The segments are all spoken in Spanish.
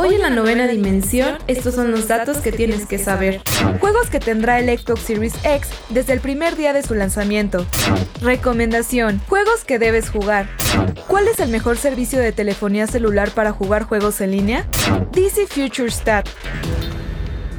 Hoy en la novena dimensión, estos son los datos que tienes que saber. Juegos que tendrá el Xbox Series X desde el primer día de su lanzamiento. Recomendación, juegos que debes jugar. ¿Cuál es el mejor servicio de telefonía celular para jugar juegos en línea? DC Future Stat.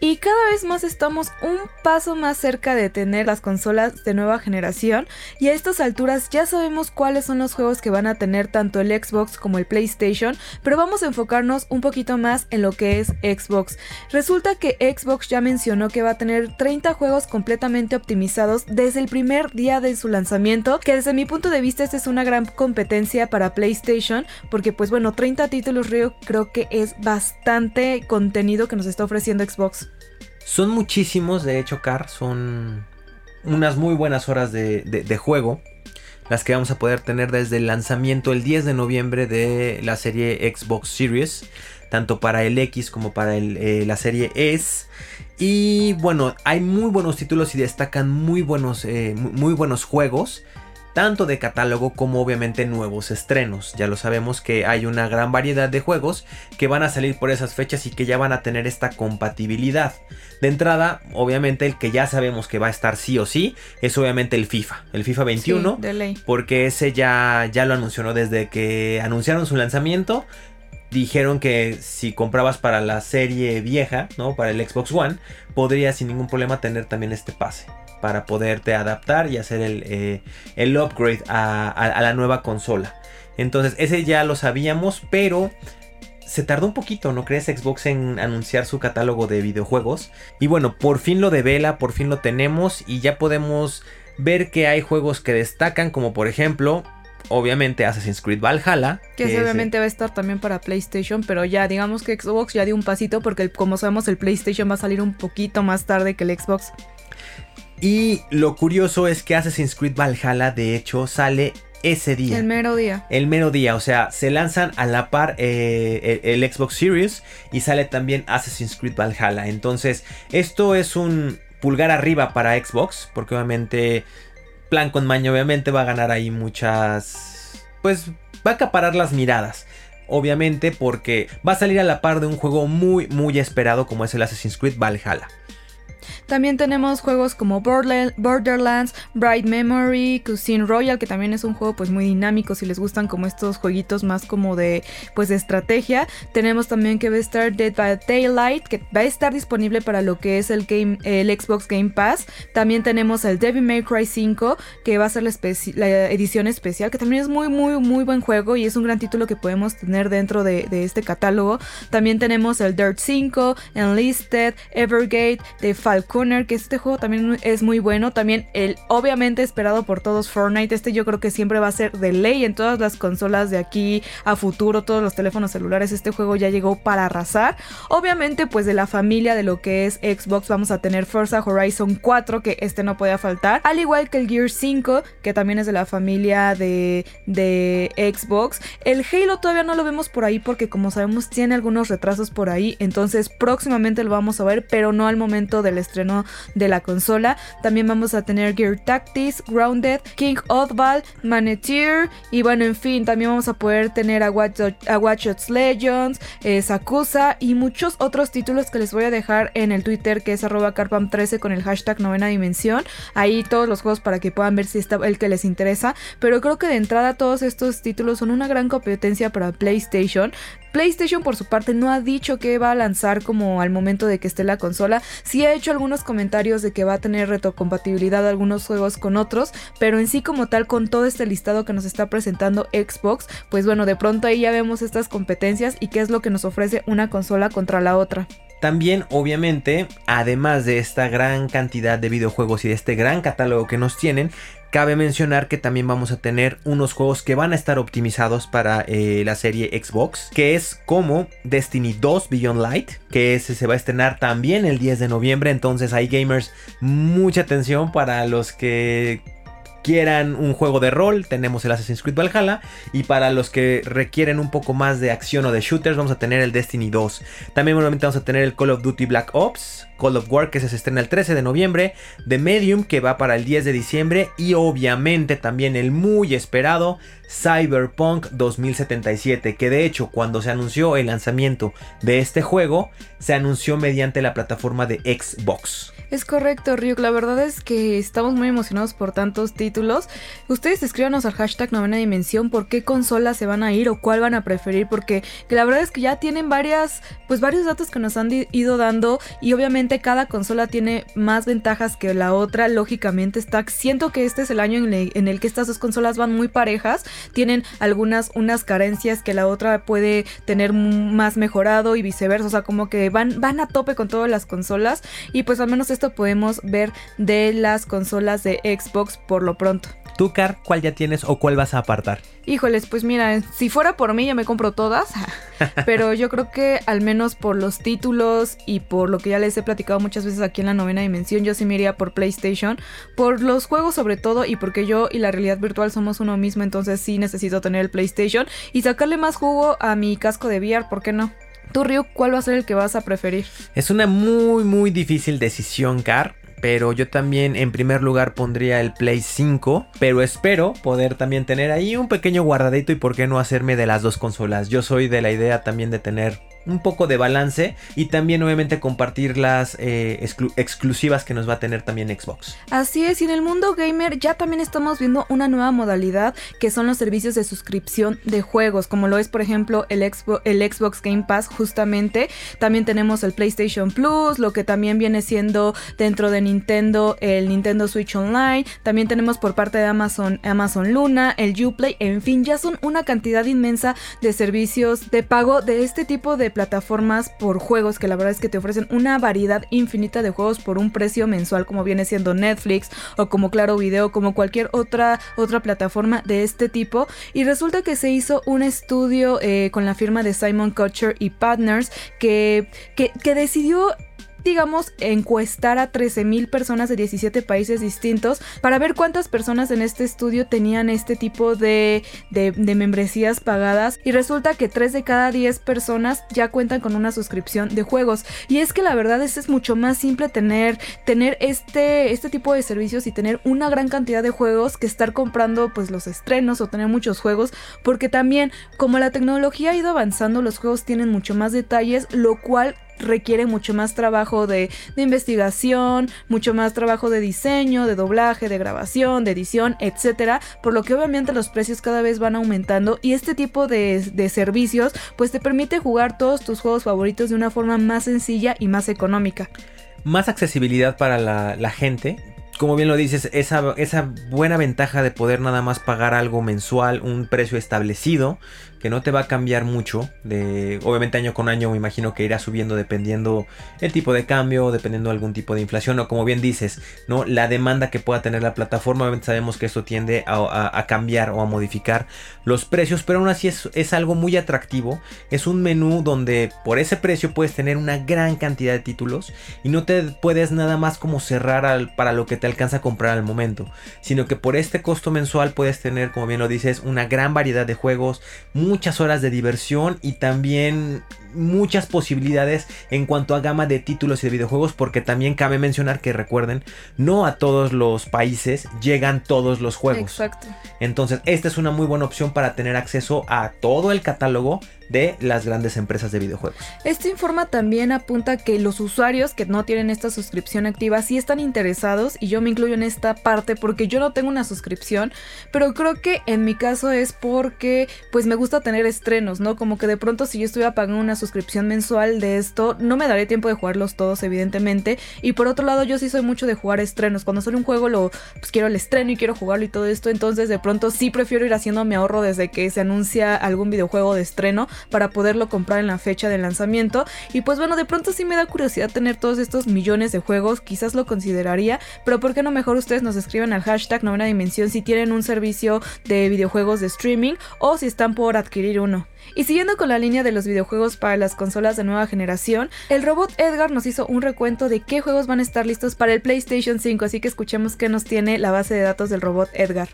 Y cada vez más estamos un paso más cerca de tener las consolas de nueva generación y a estas alturas ya sabemos cuáles son los juegos que van a tener tanto el Xbox como el PlayStation, pero vamos a enfocarnos un poquito más en lo que es Xbox. Resulta que Xbox ya mencionó que va a tener 30 juegos completamente optimizados desde el primer día de su lanzamiento, que desde mi punto de vista esta es una gran competencia para PlayStation, porque pues bueno, 30 títulos creo que es bastante contenido que nos está ofreciendo Xbox. Son muchísimos, de hecho, Car, son unas muy buenas horas de, juego. Las que vamos a poder tener desde el lanzamiento el 10 de noviembre de la serie Xbox Series. Tanto para el X como para eh, la serie S. Y bueno, hay muy buenos títulos y destacan muy buenos, eh, muy buenos juegos tanto de catálogo como obviamente nuevos estrenos. Ya lo sabemos que hay una gran variedad de juegos que van a salir por esas fechas y que ya van a tener esta compatibilidad. De entrada, obviamente el que ya sabemos que va a estar sí o sí es obviamente el FIFA, el FIFA 21, porque ese ya ya lo anunció desde que anunciaron su lanzamiento dijeron que si comprabas para la serie vieja, ¿no? Para el Xbox One, podrías sin ningún problema tener también este pase para poderte adaptar y hacer el, eh, el upgrade a, la nueva consola. Entonces, ese ya lo sabíamos, pero se tardó un poquito, ¿no crees? Xbox en anunciar su catálogo de videojuegos. Y bueno, por fin lo devela, por fin lo tenemos y ya podemos ver que hay juegos que destacan, como por ejemplo, obviamente Assassin's Creed Valhalla. Que, obviamente va a estar también para PlayStation, pero ya digamos que Xbox ya dio un pasito porque como sabemos el PlayStation va a salir un poquito más tarde que el Xbox. Y lo curioso es que Assassin's Creed Valhalla de hecho sale ese día. El mero día. El mero día, o sea, se lanzan a la par eh, el, Xbox Series y sale también Assassin's Creed Valhalla. Entonces, esto es un pulgar arriba para Xbox, porque obviamente Plan con Maño obviamente va a ganar ahí muchas... Pues va a acaparar las miradas. Obviamente porque va a salir a la par de un juego muy muy esperado como es el Assassin's Creed Valhalla. También tenemos juegos como Borderlands, Bright Memory, Cuisine Royal, que también es un juego pues muy dinámico si les gustan como estos jueguitos más como de pues estrategia. Tenemos también que va a estar Dead by Daylight, que va a estar disponible para lo que es el game el Xbox Game Pass. También tenemos el Devil May Cry 5, que va a ser la, edición especial, que también es muy muy muy buen juego y es un gran título que podemos tener dentro de, de este catálogo. También tenemos el Dirt 5, Enlisted, Evergate, The Que este juego también es muy bueno. También el obviamente esperado por todos Fortnite. Este yo creo que siempre va a ser de ley en todas las consolas de aquí a futuro, todos los teléfonos celulares. Este juego ya llegó para arrasar. Obviamente, pues de la familia de lo que es Xbox, vamos a tener Forza Horizon 4, que este no podía faltar. Al igual que el Gear 5, que también es de la familia de, de Xbox. El Halo todavía no lo vemos por ahí porque como sabemos tiene algunos retrasos por ahí. Entonces próximamente lo vamos a ver, pero no al momento del estreno de la consola. También vamos a tener Gear Tactics, Grounded, King Oddball, Maneteer y bueno, en fin, también vamos a poder tener a Watch, Legends, eh, Sakusa y muchos otros títulos que les voy a dejar en el Twitter que es arroba carpam13 con el hashtag novena dimensión. Ahí todos los juegos para que puedan ver si está el que les interesa. Pero creo que de entrada todos estos títulos son una gran competencia para PlayStation. PlayStation por su parte no ha dicho que va a lanzar como al momento de que esté la consola. Sí ha hecho algunos comentarios de que va a tener retrocompatibilidad algunos juegos con otros, pero en sí como tal con todo este listado que nos está presentando Xbox, pues bueno, de pronto ahí ya vemos estas competencias y qué es lo que nos ofrece una consola contra la otra. También, obviamente, además de esta gran cantidad de videojuegos y de este gran catálogo que nos tienen, cabe mencionar que también vamos a tener unos juegos que van a estar optimizados para eh, la serie Xbox, que es como Destiny 2 Beyond Light, que ese se va a estrenar también el 10 de noviembre, entonces hay gamers, mucha atención para los que quieran un juego de rol, tenemos el Assassin's Creed Valhalla. Y para los que requieren un poco más de acción o de shooters, vamos a tener el Destiny 2. También obviamente vamos a tener el Call of Duty Black Ops, Call of War que se estrena el 13 de noviembre, The Medium que va para el 10 de diciembre y obviamente también el muy esperado Cyberpunk 2077, que de hecho cuando se anunció el lanzamiento de este juego, se anunció mediante la plataforma de Xbox. Es correcto, Ryuk. La verdad es que estamos muy emocionados por tantos títulos. Ustedes escríbanos al hashtag novena dimensión por qué consolas se van a ir o cuál van a preferir. Porque la verdad es que ya tienen varias, pues varios datos que nos han ido dando. Y obviamente cada consola tiene más ventajas que la otra. Lógicamente está. Siento que este es el año en el, que estas dos consolas van muy parejas. Tienen algunas unas carencias que la otra puede tener más mejorado y viceversa. O sea, como que van, van a tope con todas las consolas. Y pues al menos esto podemos ver de las consolas de Xbox por lo pronto. ¿Tú, Car, cuál ya tienes o cuál vas a apartar? Híjoles, pues mira, si fuera por mí ya me compro todas, pero yo creo que al menos por los títulos y por lo que ya les he platicado muchas veces aquí en la novena dimensión, yo sí me iría por PlayStation, por los juegos sobre todo y porque yo y la realidad virtual somos uno mismo, entonces sí necesito tener el PlayStation y sacarle más jugo a mi casco de VR, ¿por qué no? Tú, Ryu, ¿cuál va a ser el que vas a preferir? Es una muy, muy difícil decisión, Car. Pero yo también en primer lugar pondría el Play 5. Pero espero poder también tener ahí un pequeño guardadito y por qué no hacerme de las dos consolas. Yo soy de la idea también de tener un poco de balance y también obviamente compartir las eh, exclusivas que nos va a tener también Xbox. Así es, y en el mundo gamer ya también estamos viendo una nueva modalidad que son los servicios de suscripción de juegos, como lo es por ejemplo el, el Xbox Game Pass justamente. También tenemos el PlayStation Plus, lo que también viene siendo dentro de Nintendo el Nintendo Switch Online. También tenemos por parte de Amazon Amazon Luna, el Uplay, en fin, ya son una cantidad inmensa de servicios de pago de este tipo de plataformas por juegos que la verdad es que te ofrecen una variedad infinita de juegos por un precio mensual como viene siendo Netflix o como Claro Video, como cualquier otra, otra plataforma de este tipo. Y resulta que se hizo un estudio eh, con la firma de Simon Kutcher y Partners que, que, que decidió digamos, encuestar a 13.000 personas de 17 países distintos para ver cuántas personas en este estudio tenían este tipo de, de, membresías pagadas. Y resulta que 3 de cada 10 personas ya cuentan con una suscripción de juegos. Y es que la verdad es, es mucho más simple tener, tener este, este tipo de servicios y tener una gran cantidad de juegos que estar comprando pues los estrenos o tener muchos juegos. Porque también como la tecnología ha ido avanzando los juegos tienen mucho más detalles lo cual requiere mucho más trabajo de, investigación, mucho más trabajo de diseño, de doblaje, de grabación, de edición, etcétera, por lo que obviamente los precios cada vez van aumentando y este tipo de, servicios pues te permite jugar todos tus juegos favoritos de una forma más sencilla y más económica. Más accesibilidad para la, gente, como bien lo dices, esa, esa, buena ventaja de poder nada más pagar algo mensual, un precio establecido, que no te va a cambiar mucho. De, obviamente año con año me imagino que irá subiendo dependiendo el tipo de cambio, dependiendo algún tipo de inflación o como bien dices, ¿no? La demanda que pueda tener la plataforma, obviamente sabemos que esto tiende a, cambiar o a modificar los precios, pero aún así es, algo muy atractivo. Es un menú donde por ese precio puedes tener una gran cantidad de títulos y no te puedes nada más como cerrar para lo que te alcanza a comprar al momento, sino que por este costo mensual puedes tener, como bien lo dices, una gran variedad de juegos, muchas horas de diversión y también muchas posibilidades en cuanto a gama de títulos y de videojuegos porque también cabe mencionar que recuerden no a todos los países llegan todos los juegos exacto entonces esta es una muy buena opción para tener acceso a todo el catálogo de las grandes empresas de videojuegos. Este informe también apunta que los usuarios que no tienen esta suscripción activa sí están interesados y yo me incluyo en esta parte porque yo no tengo una suscripción, pero creo que en mi caso es porque pues me gusta tener estrenos, ¿no? Como que de pronto si yo estuviera pagando una suscripción mensual de esto, no me daré tiempo de jugarlos todos evidentemente. Y por otro lado yo sí soy mucho de jugar estrenos, cuando sale un juego lo pues quiero el estreno y quiero jugarlo y todo esto, entonces de pronto sí prefiero ir haciendo mi ahorro desde que se anuncia algún videojuego de estreno para poderlo comprar en la fecha de lanzamiento. Y pues bueno, de pronto sí me da curiosidad tener todos estos millones de juegos, quizás lo consideraría, pero ¿por qué no mejor ustedes nos escriben al hashtag novena dimensión si tienen un servicio de videojuegos de streaming o si están por adquirir uno? Y siguiendo con la línea de los videojuegos para las consolas de nueva generación, el robot Edgar nos hizo un recuento de qué juegos van a estar listos para el PlayStation 5, así que escuchemos qué nos tiene la base de datos del robot Edgar.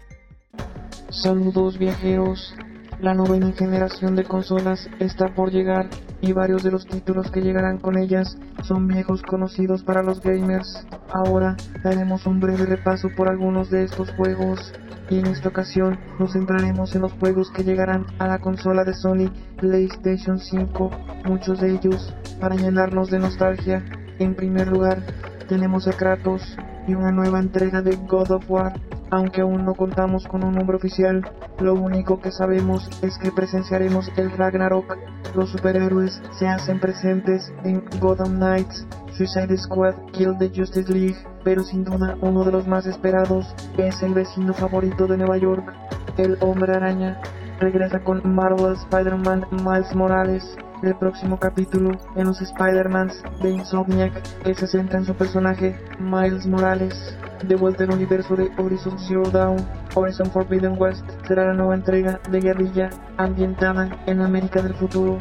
Saludos viajeros, la novena generación de consolas está por llegar y varios de los títulos que llegarán con ellas son viejos conocidos para los gamers. Ahora daremos un breve repaso por algunos de estos juegos y en esta ocasión nos centraremos en los juegos que llegarán a la consola de Sony PlayStation 5, muchos de ellos para llenarnos de nostalgia. En primer lugar tenemos a Kratos y una nueva entrega de God of War aunque aún no contamos con un nombre oficial, lo único que sabemos es que presenciaremos el Ragnarok. Los superhéroes se hacen presentes en Gotham Knights, Suicide Squad, Kill the Justice League, pero sin duda uno de los más esperados es el vecino favorito de Nueva York, el Hombre Araña. Regresa con Marvel Spider-Man Miles Morales, el próximo capítulo en los Spider-Mans de Insomniac que se centra en su personaje Miles Morales. De vuelta al universo de Horizon Zero Dawn, Horizon Forbidden West será la nueva entrega de guerrilla ambientada en América del futuro.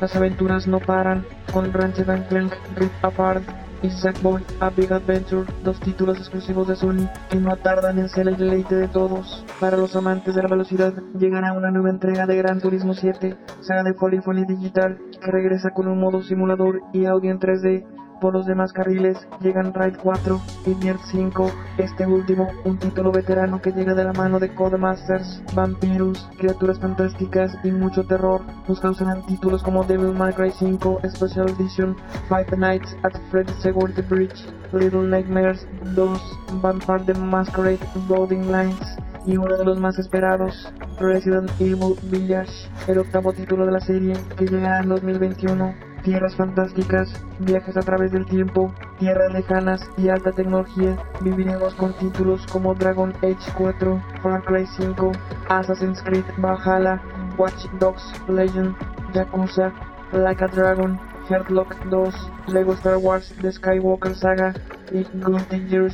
Las aventuras no paran con Ratchet Clank Rip Apart y Sackboy A Big Adventure, dos títulos exclusivos de Sony que no tardan en ser el deleite de todos. Para los amantes de la velocidad, llegará una nueva entrega de Gran Turismo 7, saga de Polyphony Digital, que regresa con un modo simulador y audio en 3D por los demás carriles llegan Ride 4 y Nier 5, este último un título veterano que llega de la mano de Codemasters, vampiros, criaturas fantásticas y mucho terror. Nos causarán títulos como Devil May Cry 5 Special Edition, Five Nights at Freddy's Security Bridge, Little Nightmares 2, Vampire the Masquerade, Golden Lines y uno de los más esperados, Resident Evil Village, el octavo título de la serie que llegará en 2021 tierras fantásticas, viajes a través del tiempo, tierras lejanas y alta tecnología. Viviremos con títulos como Dragon Age 4, Far Cry 5, Assassin's Creed Valhalla, Watch Dogs Legend, Yakuza, Like a Dragon, Heartlock 2, Lego Star Wars The Skywalker Saga y Guilty Gear.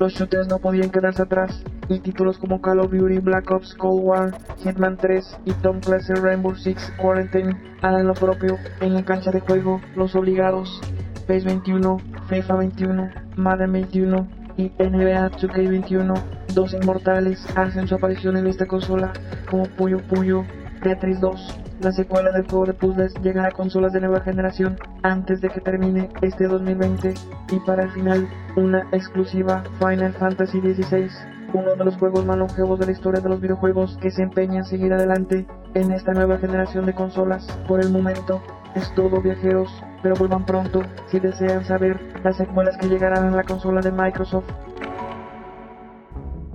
Los shooters no podían quedarse atrás y títulos como Call of Duty Black Ops Cold War, Hitman 3 y Tom Clancy Rainbow Six Quarantine harán lo propio en la cancha de juego, los obligados, PES 21, FIFA 21, Madden 21 y NBA 2K21, dos inmortales hacen su aparición en esta consola como Puyo Puyo, Tetris 2. La secuela del juego de puzzles llegará a consolas de nueva generación antes de que termine este 2020 y para el final una exclusiva Final Fantasy XVI uno de los juegos más longevos de la historia de los videojuegos que se empeña en seguir adelante en esta nueva generación de consolas. Por el momento es todo viajeros, pero vuelvan pronto si desean saber las secuelas que llegarán a la consola de Microsoft.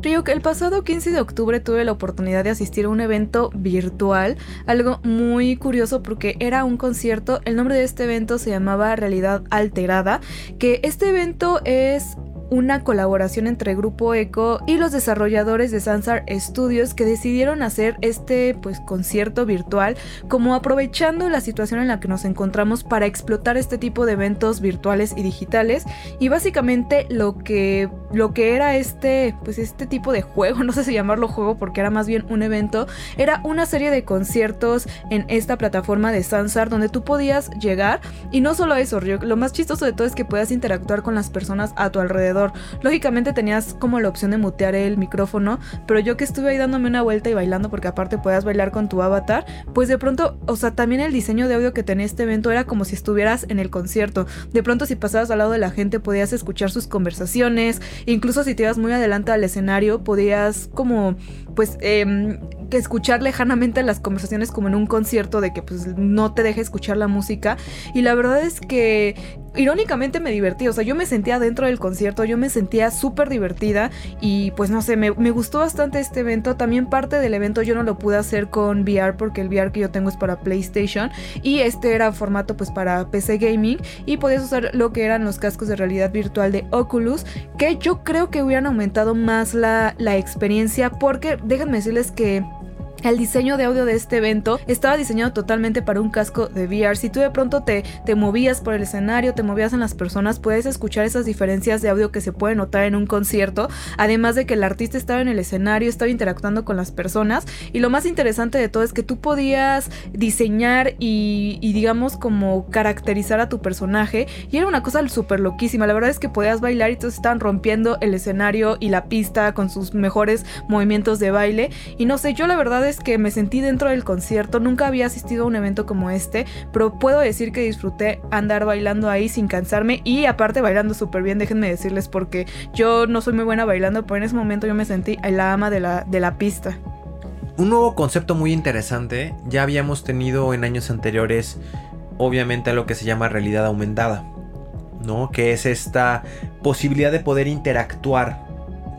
Ryuk, el pasado 15 de octubre tuve la oportunidad de asistir a un evento virtual, algo muy curioso porque era un concierto, el nombre de este evento se llamaba Realidad Alterada, que este evento es una colaboración entre Grupo Eco y los desarrolladores de Sansar Studios que decidieron hacer este pues concierto virtual como aprovechando la situación en la que nos encontramos para explotar este tipo de eventos virtuales y digitales. Y básicamente lo que lo que era este pues este tipo de juego, no sé si llamarlo juego porque era más bien un evento, era una serie de conciertos en esta plataforma de Sansar donde tú podías llegar. Y no solo eso, lo más chistoso de todo es que puedas interactuar con las personas a tu alrededor Lógicamente tenías como la opción de mutear el micrófono, pero yo que estuve ahí dándome una vuelta y bailando porque aparte puedas bailar con tu avatar, pues de pronto, o sea, también el diseño de audio que tenía este evento era como si estuvieras en el concierto. De pronto si pasabas al lado de la gente podías escuchar sus conversaciones, incluso si te ibas muy adelante al escenario podías como pues em, que escuchar lejanamente las conversaciones como en un concierto de que pues no te deje escuchar la música. Y la verdad es que irónicamente me divertí, o sea, yo me sentía dentro del concierto, yo me sentía súper divertida y pues no sé, me, me, gustó bastante este evento, también parte del evento yo no lo pude hacer con VR porque el VR que yo tengo es para PlayStation y este era formato pues para PC Gaming y podías usar lo que eran los cascos de realidad virtual de Oculus que yo creo que hubieran aumentado más la, la experiencia porque déjenme decirles que el diseño de audio de este evento estaba diseñado totalmente para un casco de VR. Si tú de pronto te, te movías por el escenario, te movías en las personas, puedes escuchar esas diferencias de audio que se pueden notar en un concierto. Además de que el artista estaba en el escenario, estaba interactuando con las personas. Y lo más interesante de todo es que tú podías diseñar y, y digamos como caracterizar a tu personaje. Y era una cosa súper loquísima. La verdad es que podías bailar y todos estaban rompiendo el escenario y la pista con sus mejores movimientos de baile. Y no sé, yo la verdad es que me sentí dentro del concierto, nunca había asistido a un evento como este, pero puedo decir que disfruté andar bailando ahí sin cansarme y aparte bailando súper bien, déjenme decirles porque yo no soy muy buena bailando, pero en ese momento yo me sentí la ama de la, de la pista. Un nuevo concepto muy interesante, ya habíamos tenido en años anteriores obviamente lo que se llama realidad aumentada, ¿no? Que es esta posibilidad de poder interactuar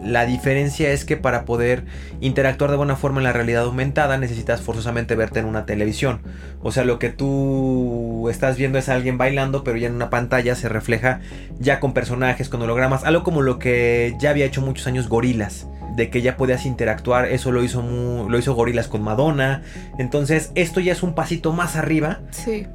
la diferencia es que para poder interactuar de buena forma en la realidad aumentada necesitas forzosamente verte en una televisión. O sea, lo que tú estás viendo es alguien bailando, pero ya en una pantalla se refleja ya con personajes, con hologramas, algo como lo que ya había hecho muchos años Gorilas de que ya podías interactuar, eso lo hizo lo hizo Gorilas con Madonna. Entonces, esto ya es un pasito más arriba. Sí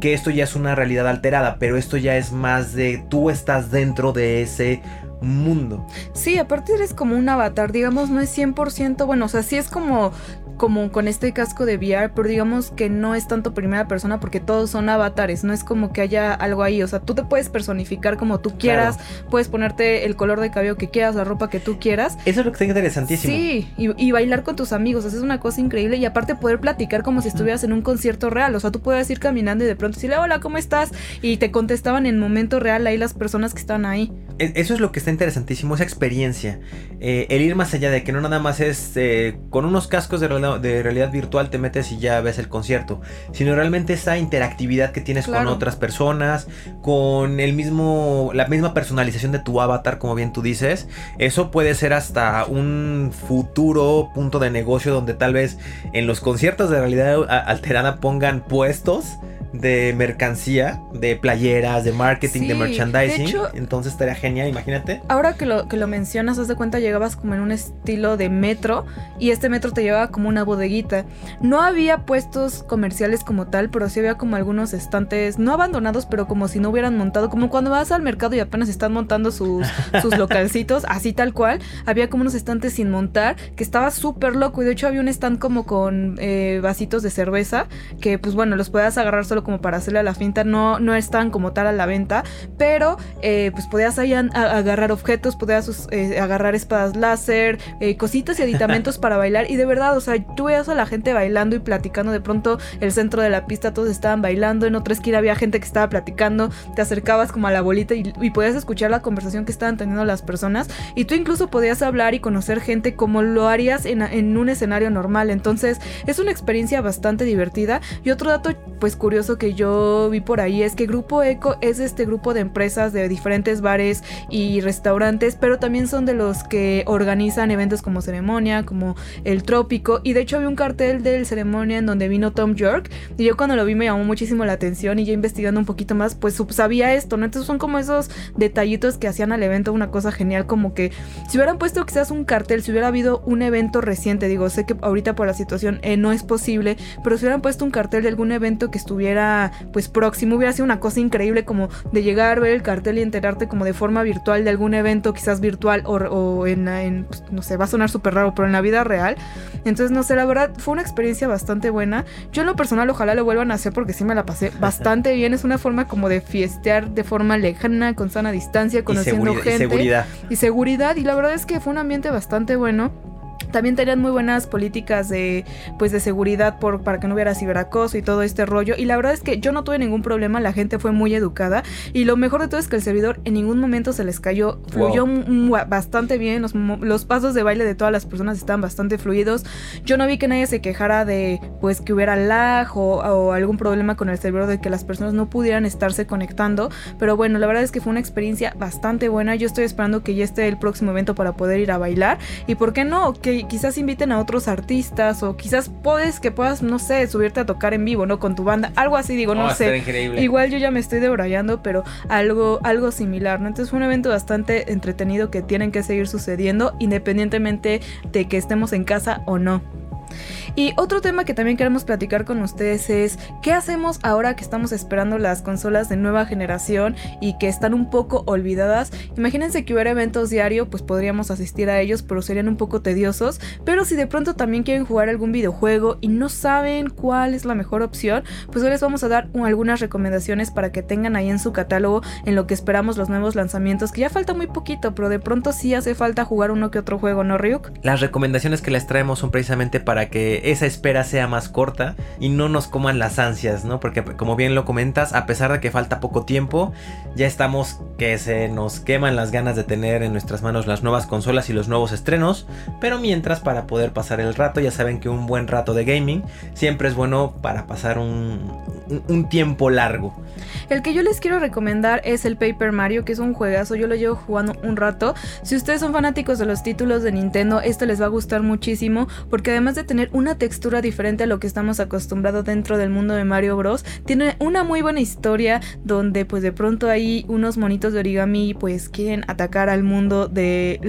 que esto ya es una realidad alterada, pero esto ya es más de tú estás dentro de ese mundo. Sí, aparte eres como un avatar, digamos, no es 100%, bueno, o sea, sí es como como con este casco de VR, pero digamos que no es tanto primera persona porque todos son avatares, no es como que haya algo ahí, o sea, tú te puedes personificar como tú quieras, puedes ponerte el color de cabello que quieras, la ropa que tú quieras. Eso es lo que está interesantísimo. Sí, y, bailar con tus amigos, es una cosa increíble y aparte poder platicar como si estuvieras en un concierto real, o sea, tú puedes ir caminando y de pronto decirle, hola, ¿cómo estás? Y te contestaban en momento real ahí las personas que están ahí. E, eso es lo que está interesantísimo, esa experiencia, eh, el ir más allá de que no nada más es eh, con unos cascos de realidad de realidad virtual te metes y ya ves el concierto, sino realmente esa interactividad que tienes con otras personas, con el mismo, la misma personalización de tu avatar, como bien tú dices, eso puede ser hasta un futuro punto de negocio donde tal vez en los conciertos de realidad alterada pongan puestos de mercancía, de playeras, de marketing, de merchandising. Entonces estaría genial, imagínate. Ahora que lo, que lo mencionas, haz de cuenta, llegabas como en un estilo de metro y este metro te llevaba como una bodeguita. No había puestos comerciales como tal, pero sí había como algunos estantes, no abandonados, pero como si no hubieran montado, como cuando vas al mercado y apenas están montando sus, sus localcitos, así tal cual. Había como unos estantes sin montar, que estaba súper loco y de hecho había un stand como con eh, vasitos de cerveza, que pues bueno, los puedas agarrar solo como para hacerle a la finta, no, no están como tal a la venta, pero eh, pues podías ahí agarrar objetos, podías eh, agarrar espadas láser, eh, cositas y aditamentos para bailar. Y de verdad, o sea, tú veías a la gente bailando y platicando, de pronto el centro de la pista todos estaban bailando, en otra esquina había gente que estaba platicando, te acercabas como a la bolita y, podías escuchar la conversación que estaban teniendo las personas. Y tú incluso podías hablar y conocer gente como lo harías en, en un escenario normal, entonces es una experiencia bastante divertida. Y otro dato pues curioso que yo vi por ahí es que Grupo Eco es este grupo de empresas de diferentes bares y restaurantes, pero también son de los que organizan eventos como ceremonia, como el trópico. Y de hecho había un cartel del ceremonia en donde vino Tom York. Y yo cuando lo vi me llamó muchísimo la atención y ya investigando un poquito más, pues sabía esto, ¿no? Entonces son como esos detallitos que hacían al evento una cosa genial, como que si hubieran puesto quizás un cartel, si hubiera habido un evento reciente, digo, sé que ahorita por la situación eh, no es posible, pero si hubieran puesto un cartel de algún evento que estuviera pues próximo, hubiera sido una cosa increíble como de llegar, ver el cartel y enterarte como de forma virtual de algún evento, quizás virtual o, en, pues, no sé, va a sonar súper raro, pero en la vida real. Entonces, no sé, la verdad fue una experiencia bastante buena. Yo en lo personal ojalá lo vuelvan a hacer porque sí me la pasé bastante bien. Es una forma como de fiestear de forma lejana, con sana distancia, conociendo gente. Y seguridad. Y seguridad. Y la verdad es que fue un ambiente bastante bueno. También tenían muy buenas políticas de pues de seguridad por, para que no hubiera ciberacoso y todo este rollo. Y la verdad es que yo no tuve ningún problema, la gente fue muy educada. Y lo mejor de todo es que el servidor en ningún momento se les cayó. Fluyó bastante bien, los, los pasos de baile de todas las personas estaban bastante fluidos. Yo no vi que nadie se quejara de pues que hubiera lag o, o algún problema con el servidor de que las personas no pudieran estarse conectando. Pero bueno, la verdad es que fue una experiencia bastante buena. Yo estoy esperando que ya esté el próximo evento para poder ir a bailar. Y por qué no, que quizás inviten a otros artistas o quizás puedes que puedas, no sé, subirte a tocar en vivo, ¿no? Con tu banda. Algo así, digo, no, sé. Igual yo ya me estoy debrayando, pero algo, algo similar, ¿no? Entonces fue un evento bastante entretenido que tienen que seguir sucediendo independientemente de que estemos en casa o no. Y otro tema que también queremos platicar con ustedes es qué hacemos ahora que estamos esperando las consolas de nueva generación y que están un poco olvidadas. Imagínense que hubiera eventos diario, pues podríamos asistir a ellos, pero serían un poco tediosos. Pero si de pronto también quieren jugar algún videojuego y no saben cuál es la mejor opción, pues hoy les vamos a dar algunas recomendaciones para que tengan ahí en su catálogo en lo que esperamos los nuevos lanzamientos, que ya falta muy poquito, pero de pronto sí hace falta jugar uno que otro juego, ¿no, Ryuk? Las recomendaciones que les traemos son precisamente para que esa espera sea más corta y no nos coman las ansias, ¿no? Porque como bien lo comentas, a pesar de que falta poco tiempo, ya estamos que se nos queman las ganas de tener en nuestras manos las nuevas consolas y los nuevos estrenos, pero mientras para poder pasar el rato, ya saben que un buen rato de gaming siempre es bueno para pasar un, un tiempo largo. El que yo les quiero recomendar es el Paper Mario, que es un juegazo, yo lo llevo jugando un rato. Si ustedes son fanáticos de los títulos de Nintendo, esto les va a gustar muchísimo, porque además de tener una textura diferente a lo que estamos acostumbrados dentro del mundo de Mario Bros, tiene una muy buena historia donde pues de pronto hay unos monitos de origami pues quieren atacar al mundo de,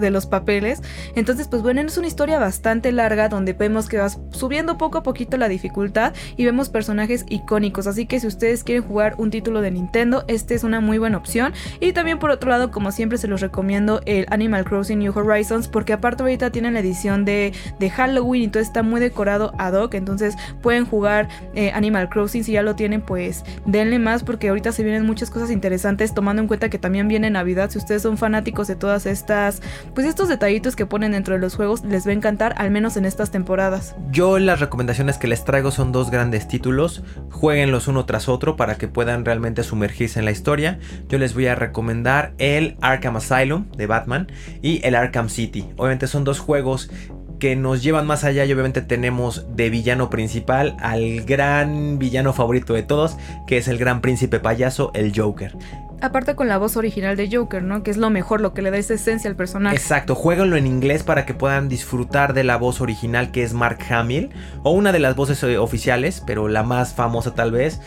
los papeles. Entonces pues bueno, es una historia bastante larga donde vemos que va subiendo poco a poquito la dificultad y vemos personajes icónicos. Así que si ustedes quieren jugar un título de Nintendo, este es una muy buena opción. Y también por otro lado, como siempre se los recomiendo el Animal Crossing New Horizons, porque aparte ahorita tienen la edición de, de Halloween y todo está muy decorado ad hoc, entonces pueden jugar eh, Animal Crossing, si ya lo tienen pues denle más porque ahorita se vienen muchas cosas interesantes tomando en cuenta que también viene Navidad, si ustedes son fanáticos de todas estas, pues estos detallitos que ponen dentro de los juegos les va a encantar, al menos en estas temporadas. Yo las recomendaciones que les traigo son dos grandes títulos, jueguenlos uno tras otro para que puedan realmente sumergirse en la historia, yo les voy a recomendar el Arkham Asylum de Batman y el Arkham City. Obviamente son dos juegos que nos llevan más allá y obviamente tenemos de villano principal al gran villano favorito de todos, que es el gran príncipe payaso, el Joker. Aparte con la voz original de Joker, ¿no? Que es lo mejor, lo que le da esa esencia al personaje. Exacto, jueguenlo en inglés para que puedan disfrutar de la voz original que es Mark Hamill, o una de las voces eh, oficiales, pero la más famosa tal vez.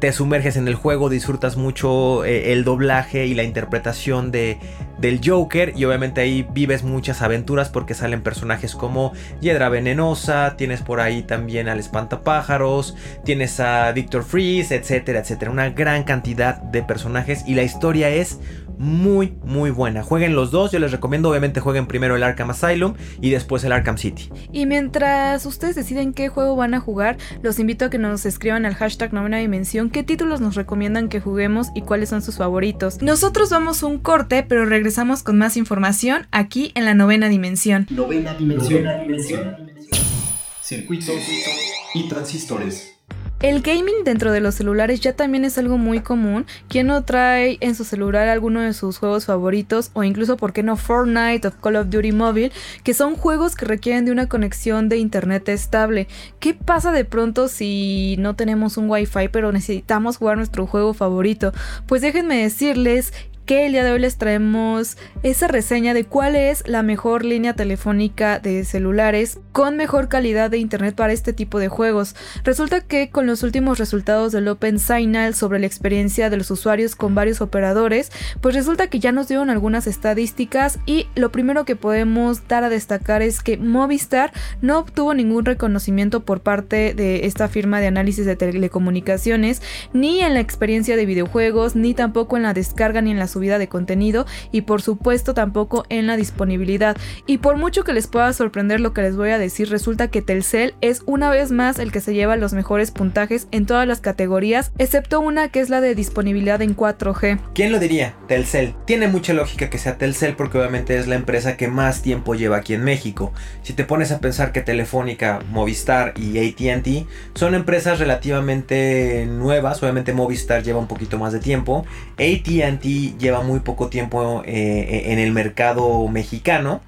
Te sumerges en el juego, disfrutas mucho eh, el doblaje y la interpretación de, del Joker y obviamente ahí vives muchas aventuras porque salen personajes como Hiedra Venenosa, tienes por ahí también al Espantapájaros, tienes a Victor Freeze, etcétera, etcétera. Una gran cantidad de personajes y la historia es muy, muy buena. Jueguen los dos, yo les recomiendo, obviamente jueguen primero el Arkham Asylum y después el Arkham City. Y mientras ustedes deciden qué juego van a jugar, los invito a que nos escriban al hashtag novena dimensión qué títulos nos recomiendan que juguemos y cuáles son sus favoritos. Nosotros vamos un corte, pero regresamos con más información aquí en la novena dimensión. Novena dimensión. Novena dimensión. Circuitos y transistores. El gaming dentro de los celulares ya también es algo muy común. ¿Quién no trae en su celular alguno de sus juegos favoritos? O incluso, ¿por qué no Fortnite o Call of Duty Mobile? Que son juegos que requieren de una conexión de internet estable. ¿Qué pasa de pronto si no tenemos un wifi pero necesitamos jugar nuestro juego favorito? Pues déjenme decirles que el día de hoy les traemos esa reseña de cuál es la mejor línea telefónica de celulares con mejor calidad de internet para este tipo de juegos. Resulta que con los últimos resultados del Open Signal sobre la experiencia de los usuarios con varios operadores, pues resulta que ya nos dieron algunas estadísticas y lo primero que podemos dar a destacar es que Movistar no obtuvo ningún reconocimiento por parte de esta firma de análisis de telecomunicaciones, ni en la experiencia de videojuegos, ni tampoco en la descarga ni en la subida de contenido y por supuesto tampoco en la disponibilidad. Y por mucho que les pueda sorprender lo que les voy a decir, resulta que Telcel es una vez más el que se lleva los mejores puntajes en todas las categorías, excepto una que es la de disponibilidad en 4G. ¿Quién lo diría? Telcel. Tiene mucha lógica que sea Telcel porque obviamente es la empresa que más tiempo lleva aquí en México. Si te pones a pensar que Telefónica, Movistar y ATT son empresas relativamente nuevas, obviamente Movistar lleva un poquito más de tiempo, ATT lleva muy poco tiempo eh, en el mercado mexicano.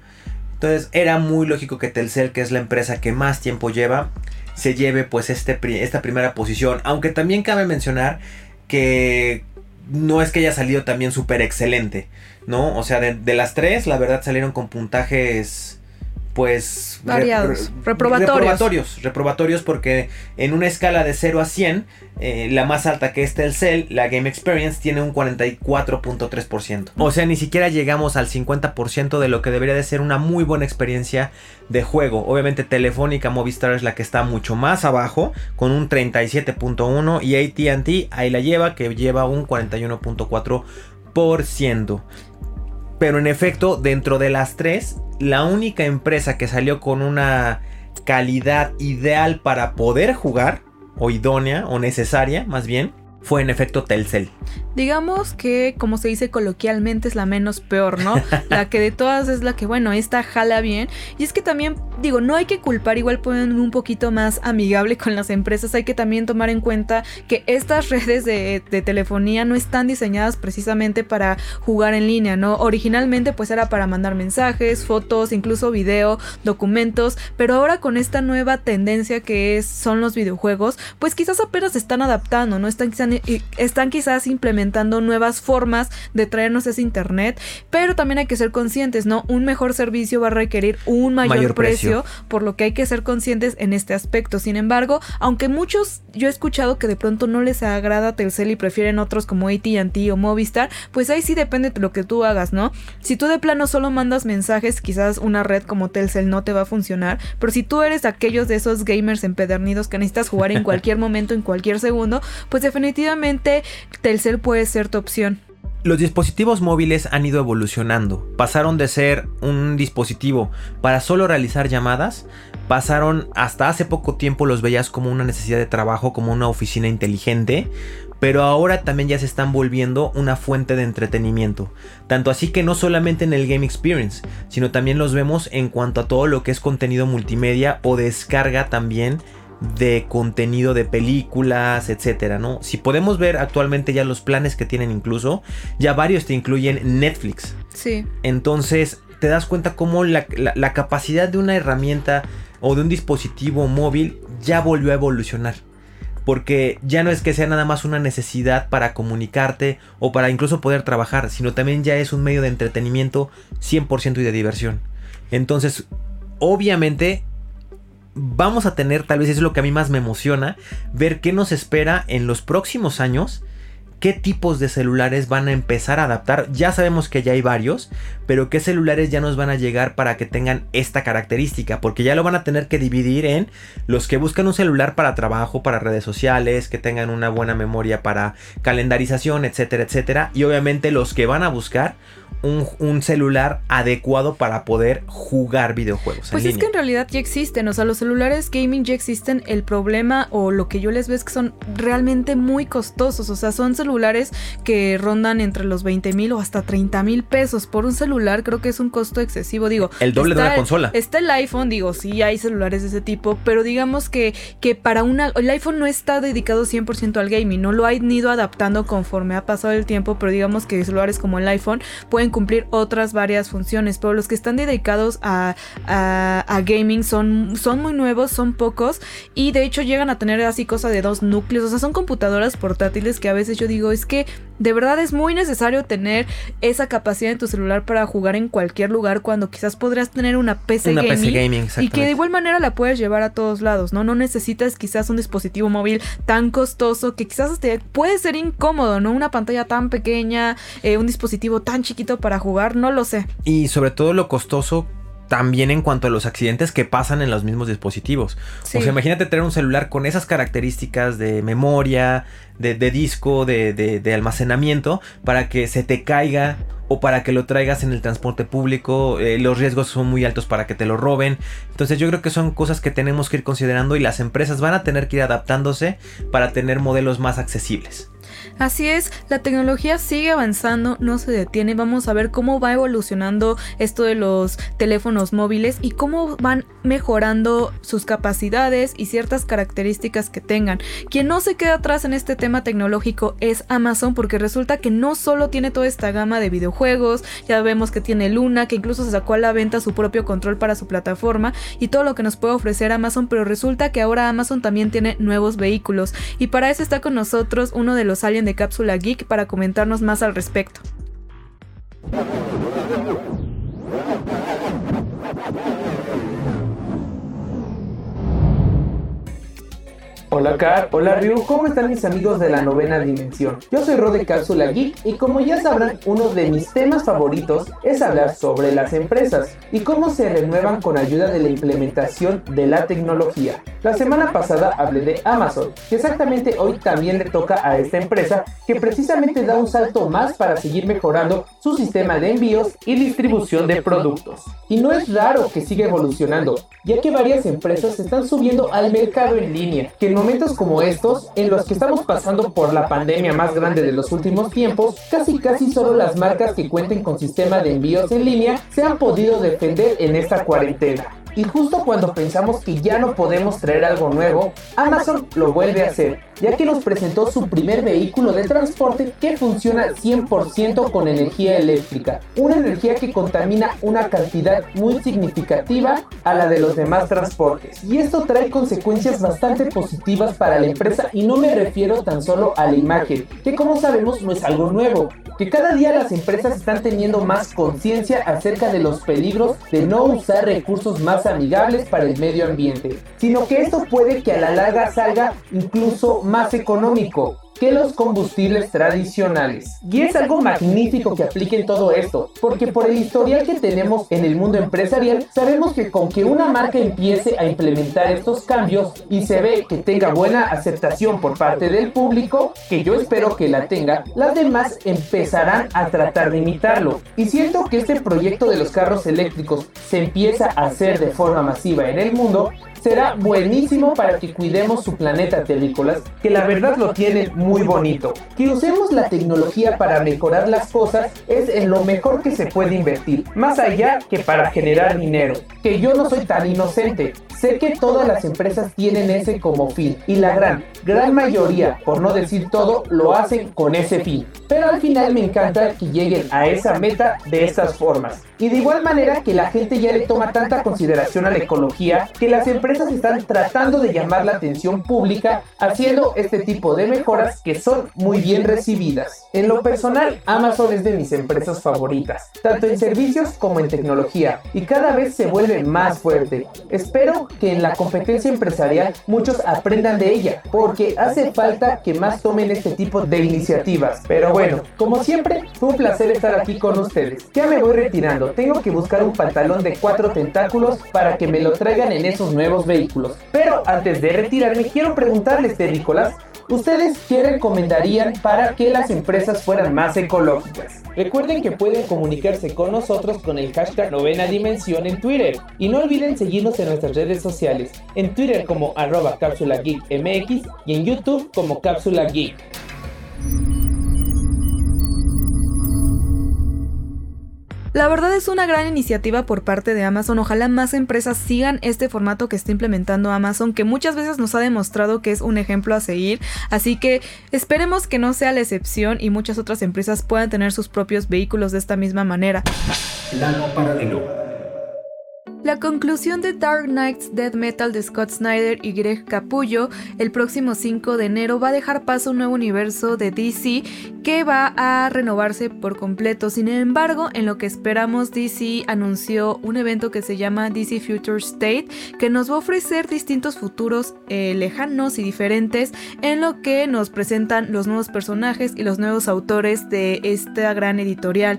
Entonces era muy lógico que Telcel, que es la empresa que más tiempo lleva, se lleve pues este, esta primera posición. Aunque también cabe mencionar que no es que haya salido también súper excelente, ¿no? O sea, de, de, las tres, la verdad salieron con puntajes pues variados, reprobatorios. reprobatorios. Reprobatorios porque en una escala de 0 a 100, eh, la más alta que es Telcel, la Game Experience, tiene un 44.3%. O sea, ni siquiera llegamos al 50% de lo que debería de ser una muy buena experiencia de juego. Obviamente Telefónica Movistar es la que está mucho más abajo, con un 37.1 y ATT ahí la lleva, que lleva un 41.4%. Pero en efecto, dentro de las tres, la única empresa que salió con una calidad ideal para poder jugar, o idónea, o necesaria, más bien, fue en efecto Telcel. Digamos que, como se dice coloquialmente, es la menos peor, ¿no? la que de todas es la que, bueno, esta jala bien. Y es que también, digo, no hay que culpar, igual pueden un poquito más amigable con las empresas. Hay que también tomar en cuenta que estas redes de, de, telefonía no están diseñadas precisamente para jugar en línea, ¿no? Originalmente, pues era para mandar mensajes, fotos, incluso video, documentos. Pero ahora con esta nueva tendencia que es, son los videojuegos, pues quizás apenas se están adaptando, ¿no? Están quizás están quizás implementando nuevas formas de traernos ese internet, pero también hay que ser conscientes, ¿no? Un mejor servicio va a requerir un mayor, Mayor precio, precio. por lo que hay que ser conscientes en este aspecto. Sin embargo, aunque muchos yo he escuchado que de pronto no les agrada Telcel y prefieren otros como AT&T o Movistar, pues ahí sí depende de lo que tú hagas, ¿no? Si tú de plano solo mandas mensajes, quizás una red como Telcel no te va a funcionar, pero si tú eres aquellos de esos gamers empedernidos que necesitas jugar en cualquier momento, en cualquier segundo, pues definitivamente Telcel puede ser tu opción. Los dispositivos móviles han ido evolucionando. Pasaron de ser un dispositivo para solo realizar llamadas, pasaron hasta hace poco tiempo los veías como una necesidad de trabajo, como una oficina inteligente, pero ahora también ya se están volviendo una fuente de entretenimiento. Tanto así que no solamente en el Game Experience, sino también los vemos en cuanto a todo lo que es contenido multimedia o descarga también de contenido de películas, etcétera, ¿no? Si podemos ver actualmente ya los planes que tienen incluso, ya varios te incluyen Netflix. Sí. Entonces te das cuenta cómo la, la- la capacidad de una herramienta o de un dispositivo móvil ya volvió a evolucionar. Porque ya no es que sea nada más una necesidad para comunicarte o para incluso poder trabajar, sino también ya es un medio de entretenimiento 100% y de diversión. Entonces, obviamente, vamos a tener, tal vez es lo que a mí más me emociona, ver qué nos espera en los próximos años, qué tipos de celulares van a empezar a adaptar. Ya sabemos que ya hay varios, pero qué celulares ya nos van a llegar para que tengan esta característica, porque ya lo van a tener que dividir en los que buscan un celular para trabajo, para redes sociales, que tengan una buena memoria para calendarización, etcétera, etcétera, y obviamente los que van a buscar un, un celular adecuado para poder jugar videojuegos. Pues en es que en realidad ya existen, o sea, los celulares gaming ya existen. El problema o lo que yo les veo es que son realmente muy costosos, o sea, son celulares que rondan entre los 20 mil o hasta 30 mil pesos por un celular. Creo que es un costo excesivo, digo. El doble de una consola. Está el iPhone, digo, sí hay celulares de ese tipo, pero digamos que, que para una... El iPhone no está dedicado 100% al gaming, no lo han ido adaptando conforme ha pasado el tiempo, pero digamos que celulares como el iPhone pueden cumplir otras varias funciones, pero los que están dedicados a, a- a gaming son, son muy nuevos, son pocos, y de hecho llegan a tener así cosa de dos núcleos, o sea, son computadoras portátiles que a veces yo digo, es que de verdad es muy necesario tener esa capacidad en tu celular para jugar en cualquier lugar cuando quizás podrías tener una PC Una gaming. PC gaming, Y que de igual manera la puedes llevar a todos lados, ¿no? No necesitas quizás un dispositivo móvil tan costoso que quizás te puede ser incómodo, ¿no? Una pantalla tan pequeña, eh, un dispositivo tan chiquito para jugar, no lo sé. Y sobre todo lo costoso también en cuanto a los accidentes que pasan en los mismos dispositivos. Sí. O sea, imagínate tener un celular con esas características de memoria, de, de disco, de, de- de almacenamiento, para que se te caiga o para que lo traigas en el transporte público. eh, los riesgos son muy altos para que te lo roben. Entonces yo creo que son cosas que tenemos que ir considerando y las empresas van a tener que ir adaptándose para tener modelos más accesibles. Así es, la tecnología sigue avanzando, no se detiene. Vamos a ver cómo va evolucionando esto de los teléfonos móviles y cómo van mejorando sus capacidades y ciertas características que tengan. Quien no se queda atrás en este tema tecnológico es Amazon porque resulta que no solo tiene toda esta gama de videojuegos, ya vemos que tiene Luna, que incluso se sacó a la venta su propio control para su plataforma y todo lo que nos puede ofrecer Amazon, pero resulta que ahora Amazon también tiene nuevos vehículos y para eso está con nosotros uno de los aliens de Cápsula Geek para comentarnos más al respecto. Hola Car, hola Ryu, ¿cómo están mis amigos de la novena dimensión? Yo soy Rod de Cápsula Geek y como ya sabrán, uno de mis temas favoritos es hablar sobre las empresas y cómo se renuevan con ayuda de la implementación de la tecnología. La semana pasada hablé de Amazon, que exactamente hoy también le toca a esta empresa que precisamente da un salto más para seguir mejorando su sistema de envíos y distribución de productos. Y no es raro que siga evolucionando, ya que varias empresas se están subiendo al mercado en línea, que en momentos como estos, en los que estamos pasando por la pandemia más grande de los últimos tiempos, casi casi solo las marcas que cuenten con sistema de envíos en línea se han podido defender en esta cuarentena. Y justo cuando pensamos que ya no podemos traer algo nuevo, Amazon lo vuelve a hacer, ya que nos presentó su primer vehículo de transporte que funciona 100% con energía eléctrica, una energía que contamina una cantidad muy significativa a la de los demás transportes. Y esto trae consecuencias bastante positivas para la empresa y no me refiero tan solo a la imagen, que como sabemos no es algo nuevo, que cada día las empresas están teniendo más conciencia acerca de los peligros de no usar recursos más amigables para el medio ambiente, sino que esto puede que a la larga salga incluso más económico que los combustibles tradicionales. Y es algo magnífico que apliquen todo esto, porque por el historial que tenemos en el mundo empresarial, sabemos que con que una marca empiece a implementar estos cambios y se ve que tenga buena aceptación por parte del público, que yo espero que la tenga, las demás empezarán a tratar de imitarlo. Y siento que este proyecto de los carros eléctricos se empieza a hacer de forma masiva en el mundo, será buenísimo para que cuidemos su planeta terrícolas, que la verdad lo tienen muy bonito. Que usemos la tecnología para mejorar las cosas es en lo mejor que se puede invertir, más allá que para generar dinero. Que yo no soy tan inocente, sé que todas las empresas tienen ese como fin y la gran, gran mayoría, por no decir todo, lo hacen con ese fin. Pero al final me encanta que lleguen a esa meta de estas formas. Y de igual manera que la gente ya le toma tanta consideración a la ecología que las empresas están tratando de llamar la atención pública haciendo este tipo de mejoras que son muy bien recibidas. En lo personal, Amazon es de mis empresas favoritas, tanto en servicios como en tecnología, y cada vez se vuelve más fuerte. Espero que en la competencia empresarial muchos aprendan de ella, porque hace falta que más tomen este tipo de iniciativas. Pero bueno, como siempre, fue un placer estar aquí con ustedes. Ya me voy retirando, tengo que buscar un pantalón de cuatro tentáculos para que me lo traigan en esos nuevos vehículos. Pero antes de retirarme, quiero preguntarles, terrícolas, ¿Ustedes qué recomendarían para que las empresas fueran más ecológicas? Recuerden que pueden comunicarse con nosotros con el hashtag novena dimensión en Twitter y no olviden seguirnos en nuestras redes sociales, en Twitter como arroba cápsula geek y en YouTube como cápsula. La verdad es una gran iniciativa por parte de Amazon. Ojalá más empresas sigan este formato que está implementando Amazon, que muchas veces nos ha demostrado que es un ejemplo a seguir. Así que esperemos que no sea la excepción y muchas otras empresas puedan tener sus propios vehículos de esta misma manera. La conclusión de Dark Knights Death Metal de Scott Snyder y Greg Capullo el próximo 5 de enero va a dejar paso a un nuevo universo de DC que va a renovarse por completo. Sin embargo, en lo que esperamos, DC anunció un evento que se llama DC Future State que nos va a ofrecer distintos futuros eh, lejanos y diferentes en lo que nos presentan los nuevos personajes y los nuevos autores de esta gran editorial.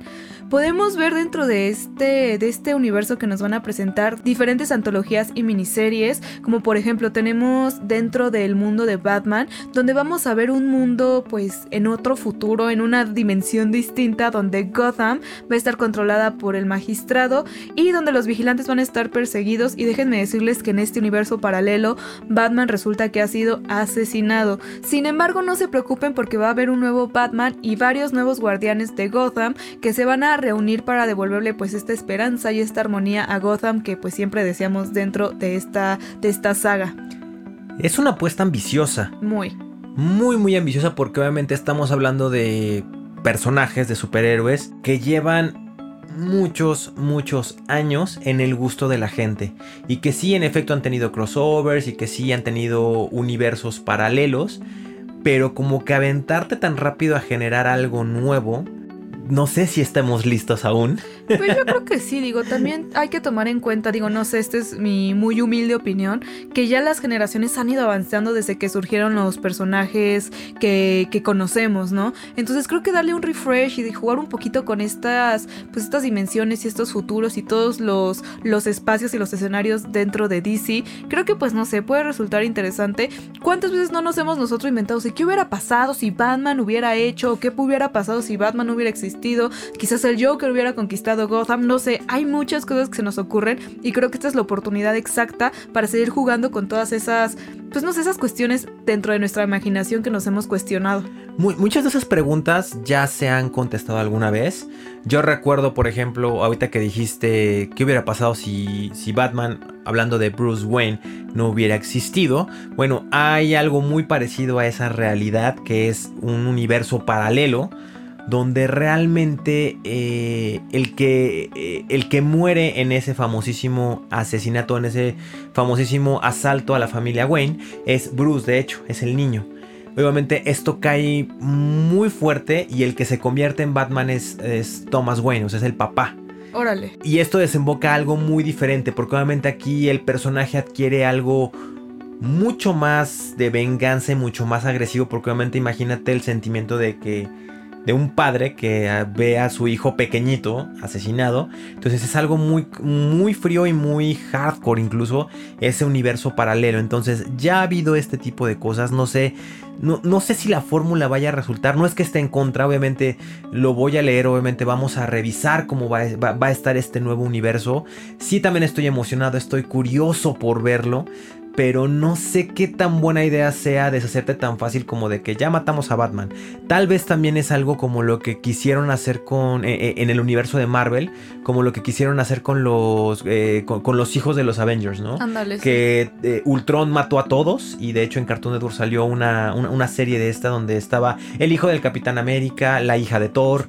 Podemos ver dentro de este, de este universo que nos van a presentar diferentes antologías y miniseries, como por ejemplo tenemos dentro del mundo de Batman, donde vamos a ver un mundo pues en otro futuro, en una dimensión distinta, donde Gotham va a estar controlada por el magistrado y donde los vigilantes van a estar perseguidos y déjenme decirles que en este universo paralelo Batman resulta que ha sido asesinado. Sin embargo, no se preocupen porque va a haber un nuevo Batman y varios nuevos guardianes de Gotham que se van a reunir para devolverle pues esta esperanza y esta armonía a Gotham que pues siempre deseamos dentro de esta, de esta saga. Es una apuesta ambiciosa. Muy. Muy, muy ambiciosa porque obviamente estamos hablando de personajes, de superhéroes que llevan muchos, muchos años en el gusto de la gente. Y que sí, en efecto, han tenido crossovers y que sí han tenido universos paralelos. Pero como que aventarte tan rápido a generar algo nuevo, no sé si estamos listos aún. Pues yo creo que sí, digo, también hay que tomar en cuenta, digo, no sé, esta es mi muy humilde opinión, que ya las generaciones han ido avanzando desde que surgieron los personajes que, conocemos, ¿no? Entonces creo que darle un refresh y jugar un poquito con estas, pues estas dimensiones y estos futuros y todos los, los espacios y los escenarios dentro de DC, creo que pues no sé, puede resultar interesante. ¿Cuántas veces no nos hemos nosotros inventado? ¿Qué hubiera pasado si Batman hubiera hecho? ¿O qué hubiera pasado si Batman hubiera existido? Quizás el Joker hubiera conquistado Gotham, no sé, hay muchas cosas que se nos ocurren y creo que esta es la oportunidad exacta para seguir jugando con todas esas, pues no sé, esas cuestiones dentro de nuestra imaginación que nos hemos cuestionado. muchas de esas preguntas ya se han contestado alguna vez. Yo recuerdo, por ejemplo, ahorita que dijiste qué hubiera pasado si, si Batman, hablando de Bruce Wayne, no hubiera existido. Bueno, hay algo muy parecido a esa realidad que es un universo paralelo donde realmente eh, el, que, eh, el que muere en ese famosísimo asesinato, en ese famosísimo asalto a la familia Wayne, es Bruce, de hecho, es el niño. Obviamente esto cae muy fuerte y el que se convierte en Batman es, Thomas Wayne, o sea, es el papá. Órale. Y esto desemboca algo muy diferente, porque obviamente aquí el personaje adquiere algo mucho más de venganza y mucho más agresivo, porque obviamente imagínate el sentimiento de que de un padre que ah, ve a su hijo pequeñito asesinado. Entonces es algo muy, muy frío y muy hardcore incluso ese universo paralelo. Entonces ya ha habido este tipo de cosas. No sé, no, no sé si la fórmula vaya a resultar. No es que esté en contra, obviamente lo voy a leer, obviamente vamos a revisar cómo va, va a estar este nuevo universo. Sí también estoy emocionado, estoy curioso por verlo pero no sé qué tan buena idea sea deshacerte tan fácil como de que ya matamos a Batman. Tal vez también es algo como lo que quisieron hacer con eh, eh, en el universo de Marvel, como lo que quisieron hacer con los eh, con, los hijos de los Avengers, ¿no? Ándale. Que Ultron mató a todos y de hecho en Cartoon Network salió una, una, serie de esta donde estaba el hijo del Capitán América, la hija de Thor.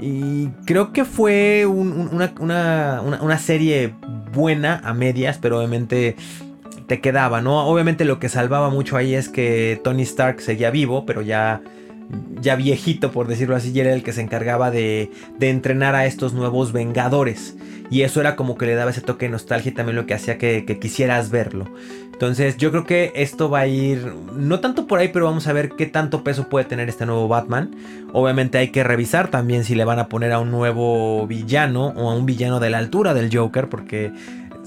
Y creo que fue una, una, una, serie buena a medias, pero obviamente te quedaba, ¿no? Obviamente lo que salvaba mucho ahí es que Tony Stark seguía vivo, pero ya, ya viejito, por decirlo así, y era el que se encargaba de, de entrenar a estos nuevos Vengadores. Y eso era como que le daba ese toque de nostalgia y también lo que hacía que, que, quisieras verlo. Entonces yo creo que esto va a ir, no tanto por ahí, pero vamos a ver qué tanto peso puede tener este nuevo Batman. Obviamente hay que revisar también si le van a poner a un nuevo villano o a un villano de la altura del Joker, porque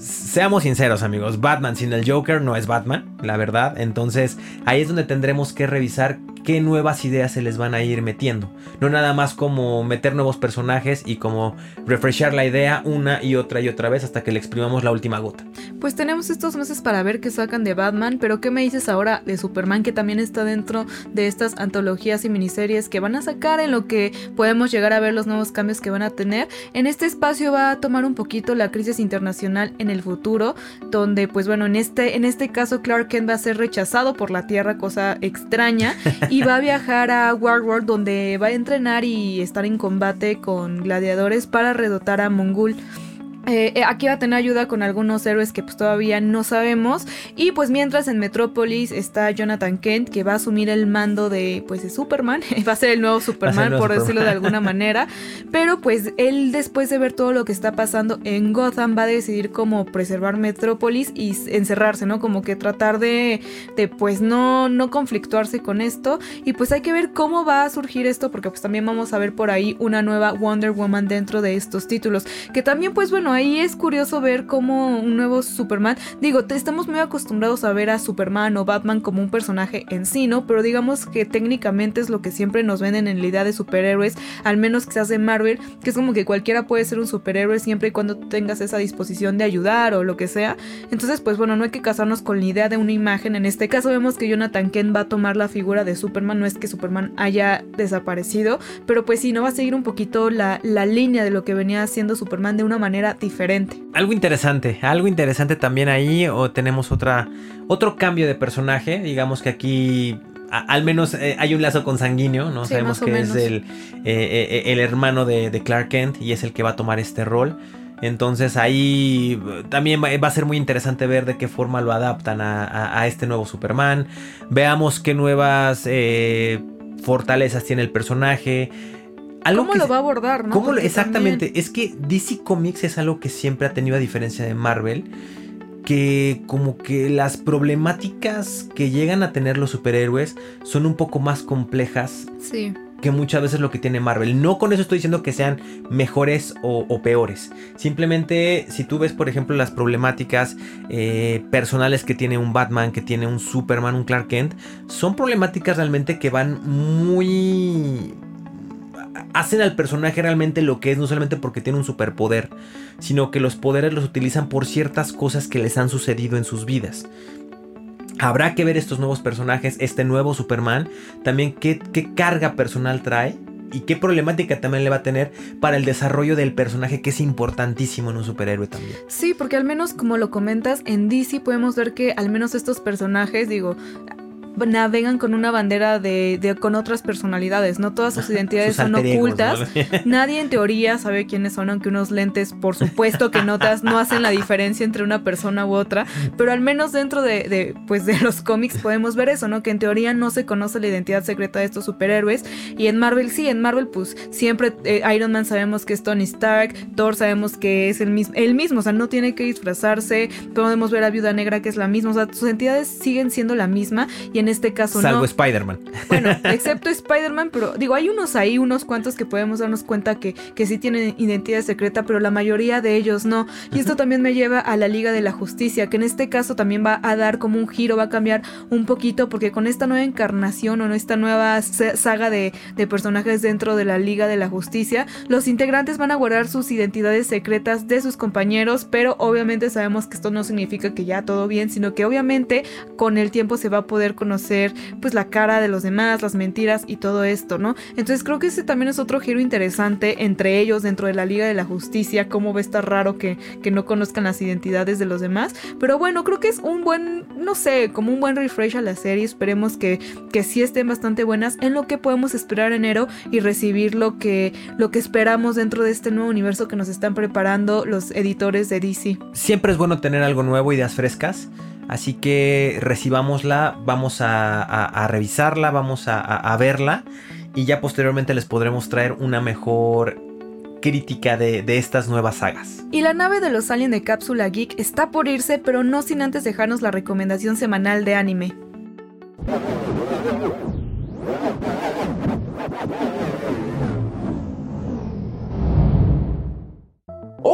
seamos sinceros amigos, Batman sin el Joker no es Batman, la verdad. Entonces ahí es donde tendremos que revisar qué nuevas ideas se les van a ir metiendo. No nada más como meter nuevos personajes y como refrescar la idea una y otra y otra vez hasta que le exprimamos la última gota. Pues tenemos estos meses para ver qué sacan de Batman, pero ¿qué me dices ahora de Superman que también está dentro de estas antologías y miniseries que van a sacar en lo que podemos llegar a ver los nuevos cambios que van a tener? En este espacio va a tomar un poquito la crisis internacional en el futuro, donde pues bueno, en este, en este caso Clark Kent va a ser rechazado por la Tierra, cosa extraña, y va a viajar a World donde va a entrenar y estar en combate con gladiadores para redotar a Mongul. Eh, eh, aquí va a tener ayuda con algunos héroes que pues todavía no sabemos. Y pues mientras en Metrópolis está Jonathan Kent que va a asumir el mando de pues de Superman. va a ser el nuevo Superman por decirlo de alguna manera. Pero pues él después de ver todo lo que está pasando en Gotham va a decidir cómo preservar Metrópolis y encerrarse, ¿no? Como que tratar de, de pues no, no conflictuarse con esto. Y pues hay que ver cómo va a surgir esto porque pues también vamos a ver por ahí una nueva Wonder Woman dentro de estos títulos. Que también pues bueno ahí es curioso ver cómo un nuevo Superman, digo, estamos muy acostumbrados a ver a Superman o Batman como un personaje en sí, ¿no? Pero digamos que técnicamente es lo que siempre nos venden en la idea de superhéroes, al menos que se hace Marvel, que es como que cualquiera puede ser un superhéroe siempre y cuando tengas esa disposición de ayudar o lo que sea. Entonces, pues bueno, no hay que casarnos con la idea de una imagen. En este caso vemos que Jonathan Kent va a tomar la figura de Superman, no es que Superman haya desaparecido, pero pues sí, no va a seguir un poquito la, la línea de lo que venía haciendo Superman de una manera diferente algo interesante, algo interesante también ahí, o tenemos otra, otro cambio de personaje, digamos que aquí al menos eh, hay un lazo consanguíneo, ¿no? Sabemos que es el, eh, eh, el hermano de, Clark Kent y es el que va a tomar este rol. Entonces ahí también va, a ser muy interesante ver de qué forma lo adaptan a, este nuevo Superman. Veamos qué nuevas fortalezas tiene el personaje. ¿Cómo lo va a abordar? ¿no? exactamente, es que DC Comics es algo que siempre ha tenido a diferencia de Marvel, que como que las problemáticas que llegan a tener los superhéroes son un poco más complejas. Sí que muchas veces lo que tiene Marvel. No con eso estoy diciendo que sean mejores o, peores. Simplemente si tú ves, por ejemplo, las problemáticas eh, personales que tiene un Batman, que tiene un Superman, un Clark Kent, son problemáticas realmente que van muy hacen al personaje realmente lo que es, no solamente porque tiene un superpoder, sino que los poderes los utilizan por ciertas cosas que les han sucedido en sus vidas. Habrá que ver estos nuevos personajes, este nuevo Superman, también qué, carga personal trae y qué problemática también le va a tener para el desarrollo del personaje que es importantísimo en un superhéroe también. Sí, porque al menos como lo comentas, en DC podemos ver que al menos estos personajes, digo, navegan con una bandera de, con otras personalidades, no todas sus identidades son ocultas. Nadie en teoría sabe quiénes son, aunque unos lentes, por supuesto que notas, no hacen la diferencia entre una persona u otra, pero al menos dentro de, pues de los cómics podemos ver eso, ¿no? Que en teoría no se conoce la identidad secreta de estos superhéroes y en Marvel sí, en Marvel pues siempre eh, Iron Man sabemos que es Tony Stark, Thor sabemos que es el mismo, el mismo, o sea, no tiene que disfrazarse, podemos ver a Viuda Negra que es la misma, o sea, sus entidades siguen siendo la misma y en este caso Salvo no. Spider-Man. Bueno, excepto Spider-Man, pero digo, hay unos ahí, unos cuantos que podemos darnos cuenta que, que sí tienen identidad secreta, pero la mayoría de ellos no. Y esto también me lleva a la Liga de la Justicia, que en este caso también va a dar como un giro, va a cambiar un poquito, porque con esta nueva encarnación o esta nueva saga de, de personajes dentro de la Liga de la Justicia, los integrantes van a guardar sus identidades secretas de sus compañeros, pero obviamente sabemos que esto no significa que ya todo bien, sino que obviamente con el tiempo se va a poder conocer pues la cara de los demás, las mentiras y todo esto, ¿no? Entonces creo que ese también es otro giro interesante entre ellos dentro de la Liga de la Justicia, cómo va a estar raro que, que no conozcan las identidades de los demás, pero bueno, creo que es un buen, no sé, como un buen refresh a la serie, esperemos que, que sí estén bastante buenas en lo que podemos esperar enero y recibir lo que, lo que esperamos dentro de este nuevo universo que nos están preparando los editores de DC. Siempre es bueno tener algo nuevo, ideas frescas. Así que recibámosla, vamos a, revisarla, vamos a, verla y ya posteriormente les podremos traer una mejor crítica de, de, estas nuevas sagas. Y la nave de los aliens de Cápsula Geek está por irse, pero no sin antes dejarnos la recomendación semanal de anime.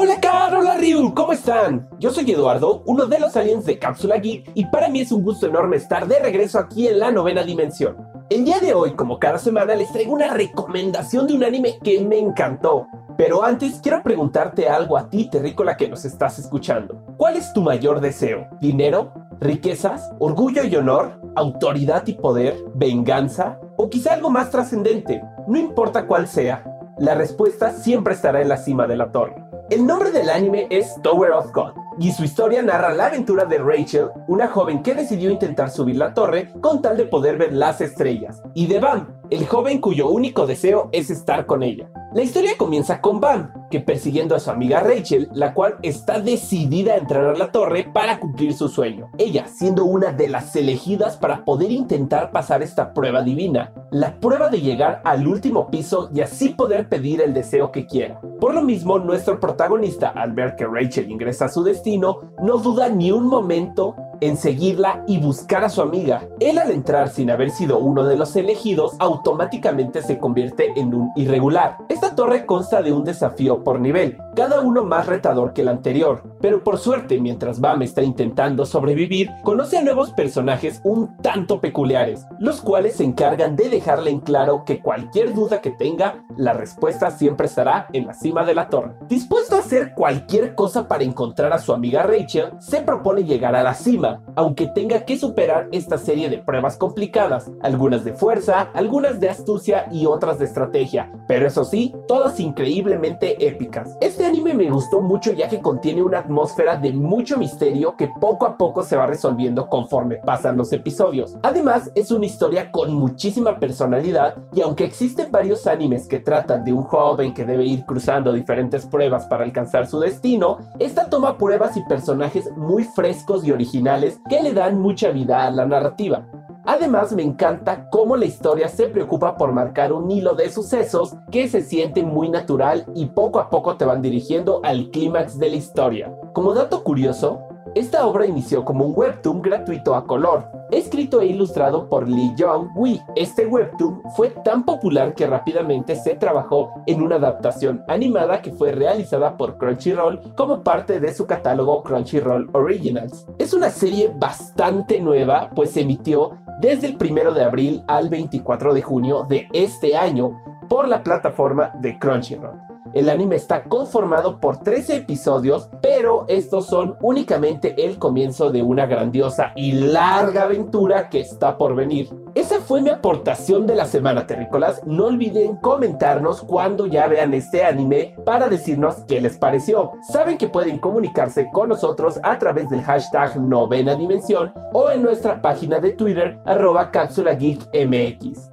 Hola Carlos, hola Ryu, ¿cómo están? Yo soy Eduardo, uno de los aliens de Cápsula Geek y para mí es un gusto enorme estar de regreso aquí en la novena dimensión. El día de hoy, como cada semana, les traigo una recomendación de un anime que me encantó. Pero antes quiero preguntarte algo a ti, terrícola que nos estás escuchando. ¿Cuál es tu mayor deseo? ¿Dinero? ¿Riquezas? ¿Orgullo y honor? ¿Autoridad y poder? ¿Venganza? ¿O quizá algo más trascendente? No importa cuál sea, la respuesta siempre estará en la cima de la torre. El nombre del anime es Tower of God y su historia narra la aventura de Rachel, una joven que decidió intentar subir la torre con tal de poder ver las estrellas, y de Van, el joven cuyo único deseo es estar con ella. La historia comienza con Bam, que persiguiendo a su amiga Rachel, la cual está decidida a entrar a la torre para cumplir su sueño. Ella siendo una de las elegidas para poder intentar pasar esta prueba divina, la prueba de llegar al último piso y así poder pedir el deseo que quiera. Por lo mismo, nuestro protagonista, al ver que Rachel ingresa a su destino, no duda ni un momento en seguirla y buscar a su amiga. Él al entrar sin haber sido uno de los elegidos, automáticamente se convierte en un irregular. Esta torre consta de un desafío por nivel, cada uno más retador que el anterior, pero por suerte mientras Bam está intentando sobrevivir, conoce a nuevos personajes un tanto peculiares, los cuales se encargan de dejarle en claro que cualquier duda que tenga, la respuesta siempre estará en la cima de la torre. Dispuesto a hacer cualquier cosa para encontrar a su amiga Rachel, se propone llegar a la cima, aunque tenga que superar esta serie de pruebas complicadas, algunas de fuerza, algunas de astucia y otras de estrategia, pero eso sí, todas increíblemente épicas. Este anime me gustó mucho ya que contiene una atmósfera de mucho misterio que poco a poco se va resolviendo conforme pasan los episodios. Además, es una historia con muchísima personalidad y aunque existen varios animes que tratan de un joven que debe ir cruzando diferentes pruebas para alcanzar su destino, esta toma pruebas y personajes muy frescos y originales que le dan mucha vida a la narrativa. Además me encanta cómo la historia se preocupa por marcar un hilo de sucesos que se siente muy natural y poco a poco te van dirigiendo al clímax de la historia. Como dato curioso, esta obra inició como un webtoon gratuito a color, escrito e ilustrado por Lee Jong-wee. Este webtoon fue tan popular que rápidamente se trabajó en una adaptación animada que fue realizada por Crunchyroll como parte de su catálogo Crunchyroll Originals. Es una serie bastante nueva, pues se emitió desde el 1 de abril al 24 de junio de este año por la plataforma de Crunchyroll. El anime está conformado por 13 episodios, pero estos son únicamente el comienzo de una grandiosa y larga aventura que está por venir. Esa fue mi aportación de la semana, terrícolas. No olviden comentarnos cuando ya vean este anime para decirnos qué les pareció. Saben que pueden comunicarse con nosotros a través del hashtag novena dimensión o en nuestra página de Twitter arroba cápsula geek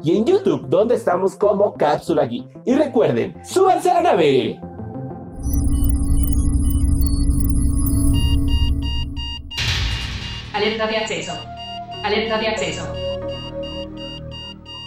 y en YouTube donde estamos como cápsula geek. Y recuerden, súbanse a la nave. Alerta de acceso. Alerta de acceso.